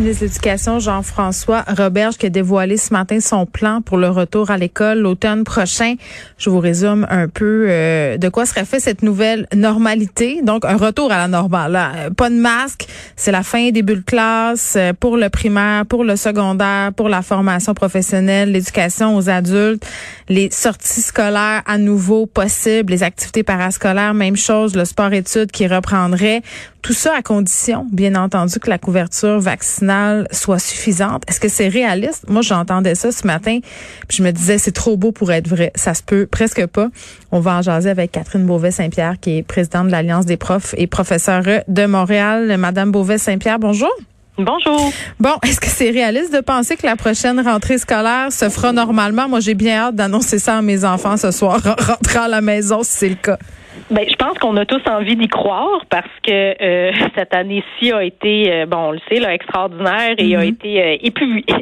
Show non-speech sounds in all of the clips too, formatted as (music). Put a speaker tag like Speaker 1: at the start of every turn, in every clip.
Speaker 1: Ministre de Jean-François Roberge, qui a dévoilé ce matin son plan pour le retour à l'école l'automne prochain. Je vous résume un peu euh, de quoi serait fait cette nouvelle normalité. Donc, un retour à la normale. Euh, Pas de masque, c'est la fin des bulles de classe euh, pour le primaire, pour le secondaire, pour la formation professionnelle, l'éducation aux adultes, les sorties scolaires à nouveau possibles, les activités parascolaires, même chose, le sport-études qui reprendrait. Tout ça à condition, bien entendu, que la couverture vaccinale soit suffisante. Est-ce que c'est réaliste? Moi, j'entendais ça ce matin, puis je me disais, c'est trop beau pour être vrai. Ça se peut presque pas. On va en jaser avec Catherine Beauvais-Saint-Pierre, qui est présidente de l'Alliance des profs et professeurs de Montréal. Madame Beauvais-Saint-Pierre, bonjour.
Speaker 2: Bonjour.
Speaker 1: Bon, (laughs) est-ce que c'est réaliste de penser que la prochaine rentrée scolaire se fera normalement? Moi, j'ai bien hâte d'annoncer ça à mes enfants ce soir, (laughs) rentrer à la maison si c'est le cas.
Speaker 2: Ben, je pense qu'on a tous envie d'y croire parce que euh, (laughs) cette année-ci a été, euh, bon, on le sait, là, extraordinaire et a été euh,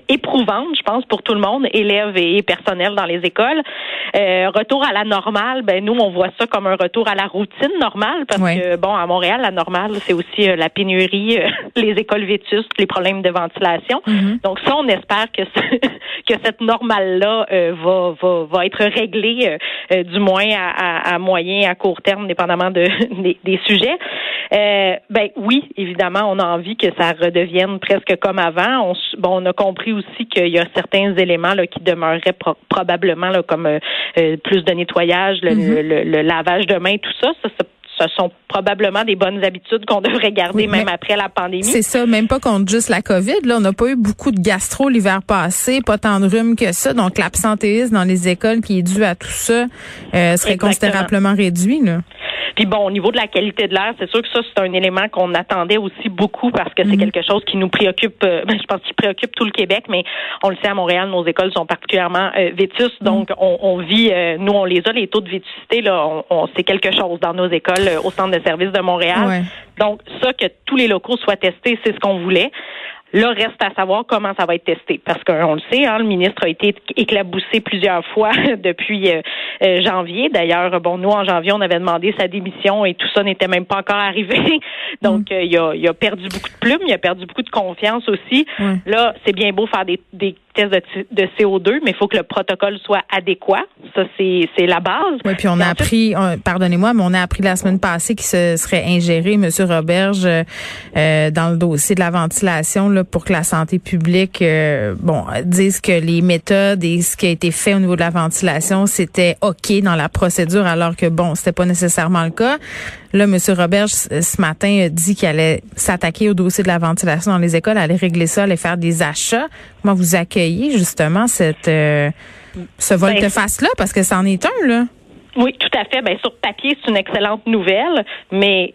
Speaker 2: éprouvante, je pense, pour tout le monde, élèves et personnel dans les écoles. Euh, retour à la normale, ben nous, on voit ça comme un retour à la routine normale parce que, bon, à Montréal, la normale, c'est aussi la pénurie, (laughs) les écoles vétustes, les problèmes de ventilation. Donc ça, on espère que ce- (laughs) que cette normale-là euh, va, va, va être réglée, du moins à, à, à moyen, à court terme, dépendamment de, (laughs) des, des sujets. Euh, ben oui, évidemment, on a envie que ça redevienne presque comme avant. On, bon, on a compris aussi qu'il y a certains éléments là, qui demeureraient pro- probablement là, comme euh, euh, plus de nettoyage, le, le- le- le lavage de mains, tout ça. ça, ça ce sont probablement des bonnes habitudes qu'on (laughs) devrait garder
Speaker 1: Oui,
Speaker 2: même après la pandémie.
Speaker 1: C'est ça, même pas contre juste la COVID. Là, on n'a pas eu beaucoup de gastro l'hiver passé, pas tant de rhume que ça. Donc, l'absentéisme dans les écoles qui est dû à tout ça euh, serait
Speaker 2: Exactement.
Speaker 1: considérablement réduit. Là.
Speaker 2: Puis bon, au niveau de la qualité de l'air, c'est sûr que ça, c'est un élément qu'on attendait aussi beaucoup parce que c'est quelque chose qui nous préoccupe, euh, (laughs) ben, je pense qu'il préoccupe tout le Québec, mais on le sait, à Montréal, nos écoles sont particulièrement euh, vétustes. Donc, on, on vit, euh, nous, on les a, les taux de vétusté, là, on, on- c'est quelque chose dans nos écoles euh, au centre de service de Montréal.
Speaker 1: Ouais.
Speaker 2: Donc, ça, que tous les locaux soient testés, c'est ce qu'on voulait. Là, reste à savoir comment ça va être testé. Parce qu'on le sait, hein, le ministre a été éclaboussé plusieurs fois (laughs) depuis euh, euh, janvier. D'ailleurs, bon, nous, en janvier, on avait demandé sa démission et tout ça n'était même pas encore arrivé. (laughs) Donc, euh, il, a, il a perdu beaucoup de plumes, il a perdu beaucoup de confiance aussi. Là, c'est bien beau faire des, des de, t- de CO2, mais il faut que le protocole soit adéquat. Ça, c'est la base.
Speaker 1: Oui, puis on
Speaker 2: Et
Speaker 1: a appris, on- pardonnez-moi, mais on a appris la semaine passée qu'il se serait ingéré, M. Roberge, euh, euh, dans le dossier de la ventilation là, pour que la santé publique, euh, bon, dise que les méthodes et ce qui a été fait au niveau de la ventilation, c'était OK dans la procédure, alors que, bon, c'était pas nécessairement le cas. Là, M. Roberge, ce matin, a dit qu'il allait s'attaquer au dossier de la ventilation dans les écoles, aller régler ça, aller faire des achats. Comment vous accueillez, justement, cette... euh, ce volte-face-là, parce que c'en est un, là.
Speaker 2: Oui, tout à fait. Ben, sur papier, c'est une excellente nouvelle, mais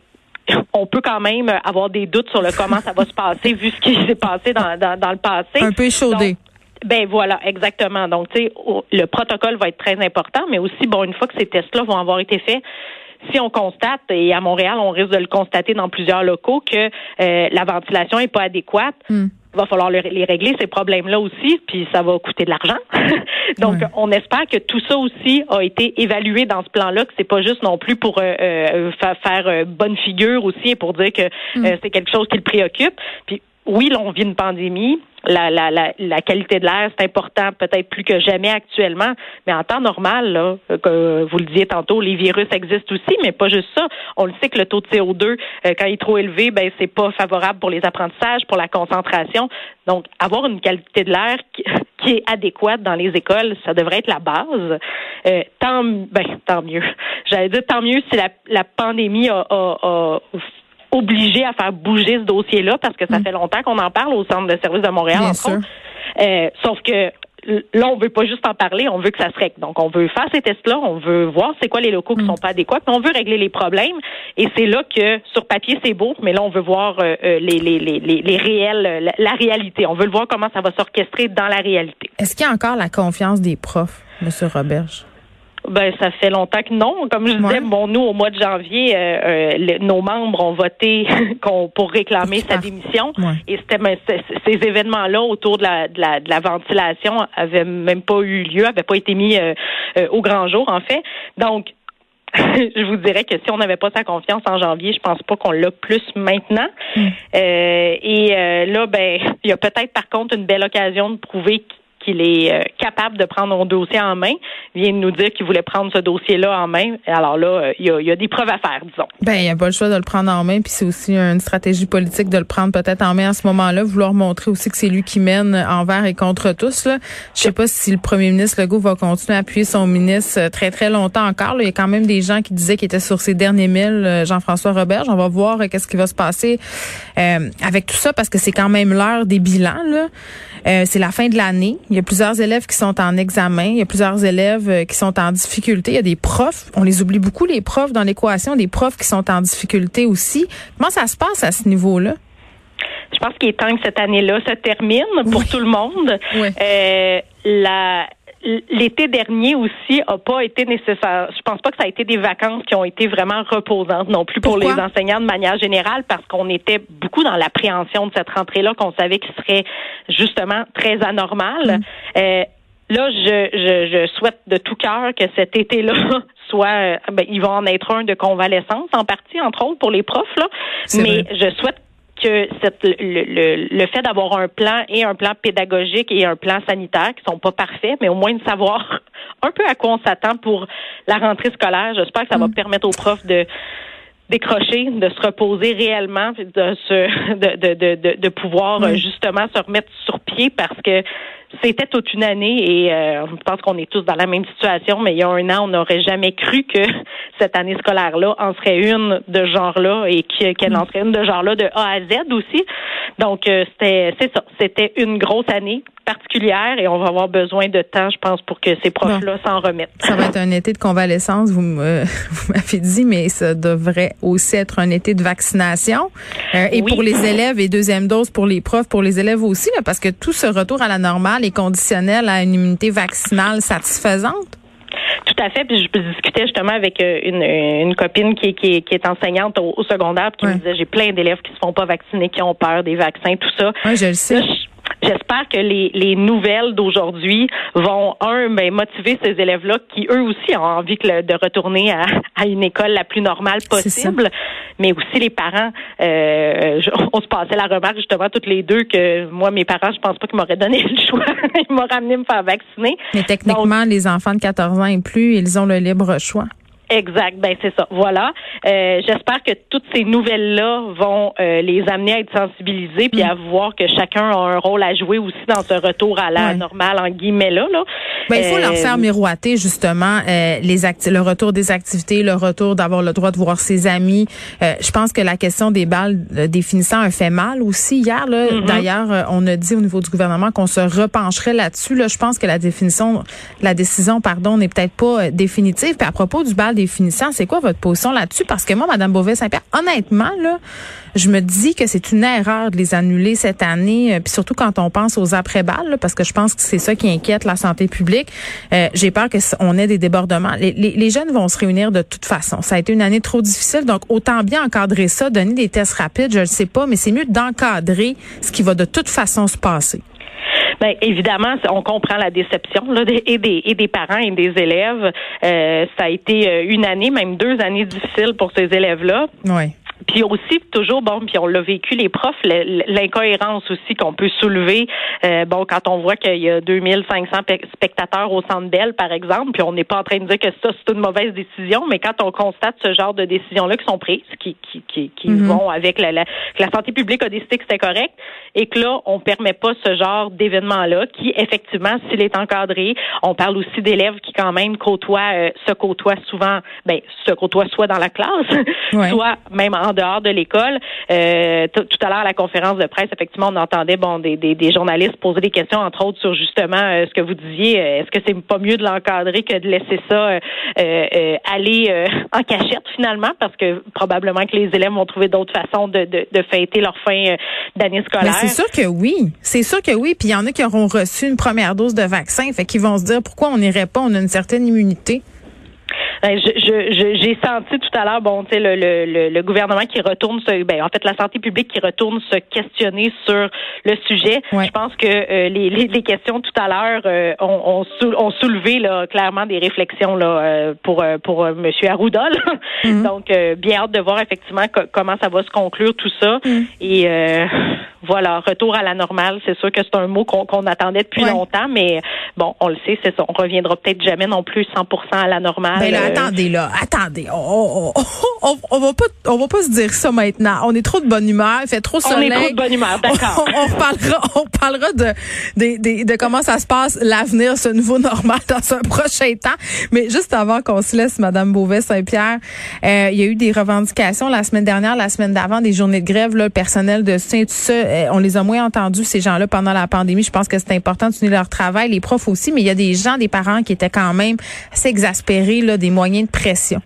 Speaker 2: on peut quand même avoir des doutes sur le comment ça va se passer vu ce qui s'est passé dans, dans, dans le passé.
Speaker 1: Un peu échaudé.
Speaker 2: Ben voilà, exactement. Donc, tu sais, le protocole va être très important, mais aussi, bon, une fois que ces tests-là vont avoir été faits, si on constate, et à Montréal, on risque de le constater dans plusieurs locaux, que euh, la ventilation est pas adéquate,
Speaker 1: Hmm.
Speaker 2: il va falloir le- les régler, ces problèmes-là aussi, puis ça va coûter de l'argent. (laughs) Donc,
Speaker 1: Ouais.
Speaker 2: on espère que tout ça aussi a été évalué dans ce plan-là, que c'est pas juste non plus pour euh, euh, fa- faire euh, bonne figure aussi et pour dire que euh, c'est quelque chose qui le préoccupe. Puis oui, là, on vit une pandémie. La, la, la, la qualité de l'air, c'est important, peut-être plus que jamais actuellement. Mais en temps normal, là, euh, que vous le disiez tantôt, les virus existent aussi, mais pas juste ça. On le sait que le taux de CO2, euh, quand il est trop élevé, ben c'est pas favorable pour les apprentissages, pour la concentration. Donc, avoir une qualité de l'air (laughs) qui, est adéquate dans les écoles, ça devrait être la base. Euh, tant, ben, tant mieux. J'allais dire tant mieux si la, la pandémie a, a- a obligé à faire bouger ce dossier-là parce que ça fait longtemps qu'on en parle au centre de service de Montréal,
Speaker 1: Bien
Speaker 2: entre
Speaker 1: sûr.
Speaker 2: autres. Euh, sauf que là, on veut pas juste en parler, on veut que ça se règle. Donc, on veut faire ces tests-là, on veut voir c'est quoi les locaux qui sont pas adéquats, puis on veut régler les problèmes. Et c'est là que, sur papier, c'est beau, mais là, on veut voir euh, euh, les, les, les, les, réels, la, la réalité. On veut le voir comment ça va s'orchestrer dans la réalité.
Speaker 1: Est-ce qu'il y a encore la confiance des profs, M. Roberge?
Speaker 2: Ben, ça fait longtemps que non. Comme je disais, bon, nous, au mois de janvier, euh, euh, nos membres ont voté (laughs) pour réclamer sa démission. Et c'était ben, ces événements-là autour de la, de la, de la ventilation avaient même pas eu lieu, avaient pas été mis euh, au grand jour, en fait. Donc, (laughs) je vous dirais que si on n'avait pas sa confiance en janvier, je pense pas qu'on l'a plus maintenant. Mm. et là, ben, il y a peut-être par contre une belle occasion de prouver qu'il est euh, capable de prendre un dossier en main, vient nous dire qu'il voulait prendre ce dossier-là en main. Alors là, euh, il y, a, des preuves à faire, disons.
Speaker 1: Ben, il n'y a pas le choix de le prendre en main, puis c'est aussi une stratégie politique de le prendre peut-être en main à ce moment-là, vouloir montrer aussi que c'est lui qui mène envers et contre tous. Là. Je sais pas si le premier ministre Legault va continuer à appuyer son ministre euh, très, très longtemps encore. Il y a quand même des gens qui disaient qu'il était sur ses derniers milles, Jean-François Roberge. On va voir qu'est-ce qui va se passer avec tout ça, parce que c'est quand même l'heure des bilans. C'est la fin de l'année. Il y a plusieurs élèves qui sont en examen, il y a plusieurs élèves euh, qui sont en difficulté, il y a des profs, on les oublie beaucoup les profs dans l'équation, des profs qui sont en difficulté aussi. Comment ça se passe à ce niveau-là?
Speaker 2: Je pense qu'il est temps que cette année-là se termine pour tout le monde. Euh, la l'été dernier aussi a pas été nécessaire. Je pense pas que ça a été des vacances qui ont été vraiment reposantes non plus pour les enseignants de manière générale parce qu'on était beaucoup dans l'appréhension de cette rentrée-là qu'on savait qu'il serait justement très anormal. Mm. Euh, là, je, je, je, souhaite de tout cœur que cet été-là (laughs) soit, euh, ben, il va en être un de convalescence en partie, entre autres pour les profs là. Mais je souhaite que cette, le, le, fait d'avoir un plan et un plan pédagogique et un plan sanitaire qui sont pas parfaits, mais au moins de savoir (laughs) un peu à quoi on s'attend pour la rentrée scolaire, j'espère que ça va mm. permettre aux profs de décrocher, de se reposer réellement, de se, (laughs) de, de, de, de pouvoir justement se remettre sur pied parce que c'était toute une année et euh, je pense qu'on est tous dans la même situation, mais il y a un an, on n'aurait jamais cru que (laughs) cette année scolaire-là en serait une de genre-là et qu'elle en serait une de genre-là de A à Z aussi. Donc, euh, c'était c'est ça. C'était une grosse année particulière et on va avoir besoin de temps, je pense, pour que ces profs-là s'en remettent.
Speaker 1: Ça va être un été de convalescence, (laughs) vous m'avez dit, mais ça devrait aussi être un été de vaccination. Euh, et pour les élèves et deuxième dose pour les profs, pour les élèves aussi, parce que tout ce retour à la normale est conditionnel à une immunité vaccinale satisfaisante?
Speaker 2: Tout à fait. Puis je discutais justement avec euh, une, une copine qui, qui, qui est enseignante au, secondaire, qui me disait j'ai plein d'élèves qui se font pas vacciner, qui ont peur des vaccins, tout ça.
Speaker 1: Oui, je le sais.
Speaker 2: J'espère que les, les nouvelles d'aujourd'hui vont, un, ben, motiver ces élèves-là qui, eux aussi, ont envie de retourner à, à une école la plus normale possible, mais aussi les parents. Euh, on se passait la remarque, justement, toutes les deux, que moi, mes parents, je pense pas qu'ils m'auraient donné le choix. (laughs) ils m'auraient amené me faire vacciner.
Speaker 1: Mais techniquement, les enfants de 14 ans et plus, ils ont le libre choix.
Speaker 2: Exact, ben c'est ça. Voilà. Euh, J'espère que toutes ces nouvelles-là vont euh, les amener à être sensibilisés puis à mm. voir que chacun a un rôle à jouer aussi dans ce retour à la normale en guillemets là. là.
Speaker 1: Ben, il faut leur faire euh, miroiter justement euh, les le retour des activités, le retour d'avoir le droit de voir ses amis. je pense que la question des balles définissant un fait mal aussi hier. Là, mm-hmm. D'ailleurs, on a dit au niveau du gouvernement qu'on se repencherait là-dessus. Là, je pense que la définition, la décision, pardon, n'est peut-être pas définitive. Puis à propos du bal C'est quoi votre position là-dessus? Parce que moi, Mme Beauvais-Saint-Pierre, honnêtement, là, je me dis que c'est une erreur de les annuler cette année, euh, puis surtout quand on pense aux après-balles, parce que je pense que c'est ça qui inquiète la santé publique. Euh, j'ai peur qu'on ait des débordements. Les, les, jeunes vont se réunir de toute façon. Ça a été une année trop difficile, donc autant bien encadrer ça, donner des tests rapides, je ne sais pas, mais c'est mieux d'encadrer ce qui va de toute façon se passer.
Speaker 2: Bien, évidemment, on comprend la déception là, et, des, et des parents et des élèves. Euh, ça a été euh, une année, même deux années difficiles pour ces élèves-là.
Speaker 1: Oui.
Speaker 2: Puis aussi, toujours, bon, puis on l'a vécu, les profs, l'incohérence aussi qu'on peut soulever. Euh, bon, quand on voit qu'il y a 2500 spectateurs au Centre Bell, par exemple, puis on n'est pas en train de dire que ça, c'est une mauvaise décision, mais quand on constate ce genre de décisions-là qui sont prises, qui, qui, qui, qui mm-hmm. vont avec la, la, que la santé publique a décidé que c'était correct, et que là, on permet pas ce genre d'événement-là, qui, effectivement, s'il est encadré, on parle aussi d'élèves qui, quand même, côtoient, euh, se côtoient souvent, ben, se côtoient soit dans la classe, (laughs) soit même en dehors de l'école. Euh, tout à l'heure à la conférence de presse, effectivement, on entendait bon des, des, des journalistes poser des questions, entre autres sur justement euh, ce que vous disiez. Euh, est-ce que c'est pas mieux de l'encadrer que de laisser ça aller (laughs) en cachette finalement, parce que probablement que les élèves vont trouver d'autres façons de, de, de, fêter leur fin d'année scolaire.
Speaker 1: C'est sûr que oui, c'est sûr que oui. Puis il y en a qui auront reçu une première dose de vaccin, fait qu'ils vont se dire pourquoi on n'irait pas, on a une certaine immunité.
Speaker 2: Ben, j'ai senti tout à l'heure, bon, tu sais, le, le, le, gouvernement qui retourne, se, ben, en fait, la santé publique qui retourne se questionner sur le sujet. Je pense que euh, les, les, questions tout à l'heure euh, ont, ont, soulevé là, clairement des réflexions là, euh, pour pour Monsieur Arruda. Mhm. Donc, bien hâte de voir effectivement comment ça va se conclure tout ça. Mhm. Et voilà, retour à la normale. C'est sûr que c'est un mot qu'on attendait depuis longtemps, mais bon, on le sait, c'est ça. On reviendra peut-être jamais non plus 100% à la normale.
Speaker 1: Mais ben là, attendez là, attendez. On, (laughs) on, on, va pas, on va pas se dire ça maintenant. On est trop de bonne humeur, il fait trop soleil.
Speaker 2: On est trop de bonne humeur, (laughs) d'accord.
Speaker 1: On, reparlera, (laughs) on parlera de, de, de, comment ça se passe l'avenir, ce nouveau normal dans un prochain temps. Mais juste avant qu'on se laisse, Madame Beauvais-Saint-Pierre, euh, il y a eu des revendications la semaine dernière, la semaine d'avant, des journées de grève, là, le personnel de soutien, tout ça. Euh, on les a moins entendus, ces gens-là, pendant la pandémie. Je pense que c'est important de soutenir leur travail, les profs aussi, mais il y a des gens, des parents qui étaient quand même assez exaspérés là, des moyens de pression.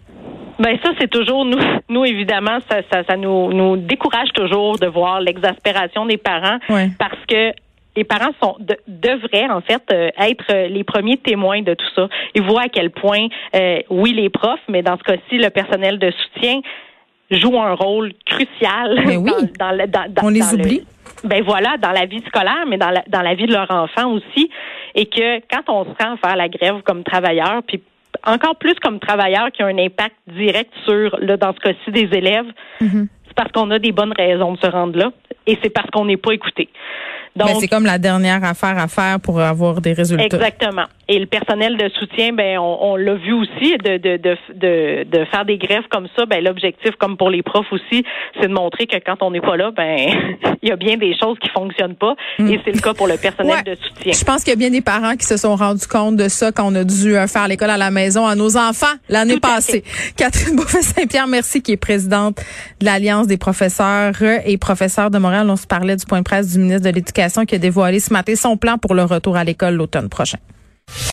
Speaker 2: Ben ça c'est toujours nous (laughs) nous évidemment ça ça, ça nous nous décourage toujours de voir l'exaspération des parents parce que les parents sont devraient en fait euh, être les premiers témoins de tout ça. Ils voient à quel point euh, oui les profs mais dans ce cas-ci le personnel de soutien joue un rôle crucial
Speaker 1: mais oui. (laughs)
Speaker 2: dans, dans,
Speaker 1: on les oublie
Speaker 2: ben voilà, dans la vie scolaire, mais dans la, dans la vie de leur enfant aussi. Et que quand on se rend faire la grève comme travailleur, puis encore plus comme travailleur qui a un impact direct sur, là, dans ce cas-ci, des élèves, mm-hmm. c'est parce qu'on a des bonnes raisons de se rendre là. Et c'est parce qu'on n'est pas écouté.
Speaker 1: Donc, c'est comme la dernière affaire à faire pour avoir des résultats.
Speaker 2: Exactement. Et le personnel de soutien, ben on, on l'a vu aussi de, de, de, de, de faire des greffes comme ça. Ben l'objectif, comme pour les profs aussi, c'est de montrer que quand on n'est pas là, ben (laughs) il y a bien des choses qui fonctionnent pas. Mm. Et c'est le cas pour le personnel de soutien.
Speaker 1: Je pense qu'il y a bien des parents qui se sont rendus compte de ça quand on a dû euh, faire l'école à la maison à nos enfants l'année passée. (laughs) Catherine Bouffet-Saint-Pierre, merci, qui est présidente de l'Alliance des professeurs et professeurs de On se parlait du point de presse du ministre de l'Éducation qui a dévoilé ce matin son plan pour le retour à l'école l'automne prochain.